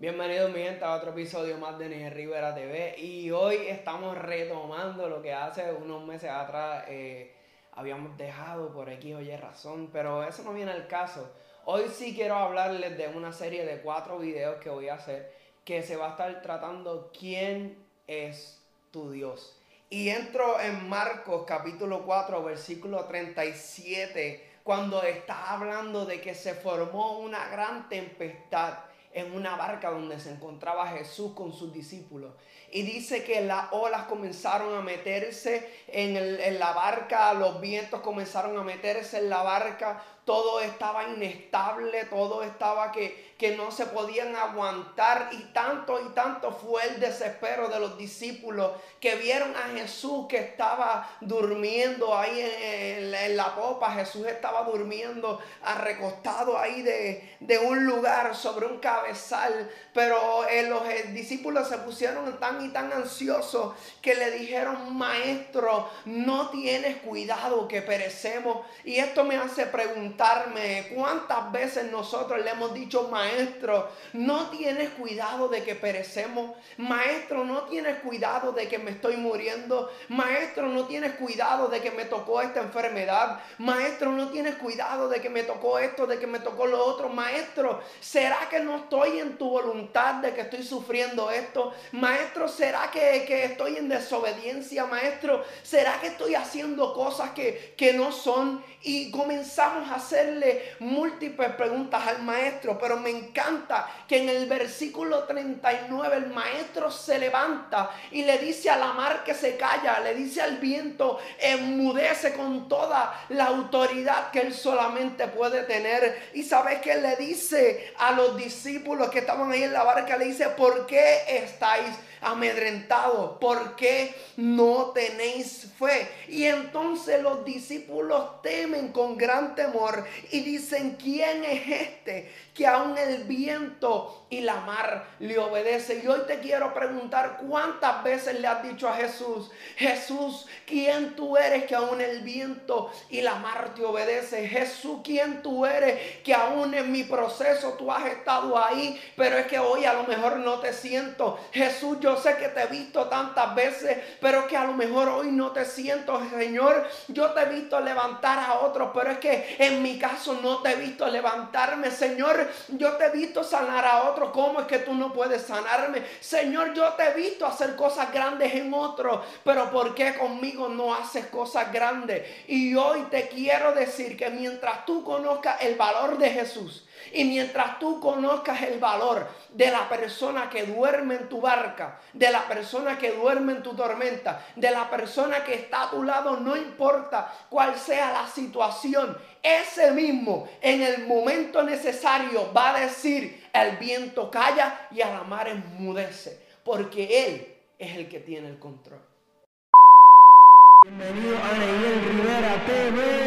Bienvenidos mi gente a otro episodio más de Niger Rivera TV y hoy estamos retomando lo que hace unos meses atrás eh, habíamos dejado por aquí oye razón, pero eso no viene al caso. Hoy sí quiero hablarles de una serie de cuatro videos que voy a hacer que se va a estar tratando quién es tu Dios. Y entro en Marcos capítulo 4 versículo 37 cuando está hablando de que se formó una gran tempestad en una barca donde se encontraba Jesús con sus discípulos. Y dice que las olas comenzaron a meterse en, en, la barca, los vientos comenzaron a meterse en la barca, todo estaba inestable, todo estaba que, que no se podían aguantar y tanto y tanto fue el desespero de los discípulos que vieron a Jesús que estaba durmiendo ahí en, la popa, Jesús estaba durmiendo recostado ahí de, de, un lugar sobre un cabezal, pero eh, los eh, discípulos se pusieron tan y tan ansiosos que le dijeron, maestro, no tienes cuidado que perecemos y esto me hace preguntar cuántas veces nosotros le hemos dicho, maestro, no tienes cuidado de que perecemos, maestro, no tienes cuidado de que me estoy muriendo, maestro, no tienes cuidado de que me tocó esta enfermedad, maestro, no tienes cuidado de que me tocó esto, de que me tocó lo otro, maestro, ¿será que no estoy en tu voluntad de que estoy sufriendo esto? Maestro, ¿será que, que estoy en desobediencia, maestro? ¿Será que estoy haciendo cosas que, que no son? Y comenzamos a hacerle múltiples preguntas al maestro, pero me encanta que en el versículo 39 el maestro se levanta y le dice a la mar que se calla, le dice al viento, enmudece con toda la autoridad que él solamente puede tener. Y sabes que le dice a los discípulos que estaban ahí en la barca, le dice, ¿por qué estáis? amedrentados? ¿Por qué no tenéis fe? Y entonces los discípulos temen con gran temor y dicen, ¿quién es este que aún el viento y la mar le obedece? Y hoy te quiero preguntar, ¿cuántas veces le has dicho a Jesús, Jesús, ¿quién tú eres que aún el viento y la mar te obedece? Jesús, ¿quién tú eres que aún en mi proceso tú has estado ahí, pero es que hoy a lo mejor no te siento? Jesús, yo sé que te he visto tantas veces, pero que a lo mejor hoy no te siento, Señor. Yo te he visto levantar a otros, pero es que en mi caso no te he visto levantarme, Señor. Yo te he visto sanar a otros. ¿Cómo es que tú no puedes sanarme? Señor, yo te he visto hacer cosas grandes en otros, pero ¿por qué conmigo no haces cosas grandes? Y hoy te quiero decir que mientras tú conozcas el valor de Jesús, y mientras tú conozcas el valor de la persona que duerme en tu barca, de la persona que duerme en tu tormenta, de la persona que está a tu lado, no importa cuál sea la situación, ese mismo en el momento necesario va a decir, el viento calla y a la mar enmudece, porque Él es el que tiene el control. Bienvenido a Rivera TV.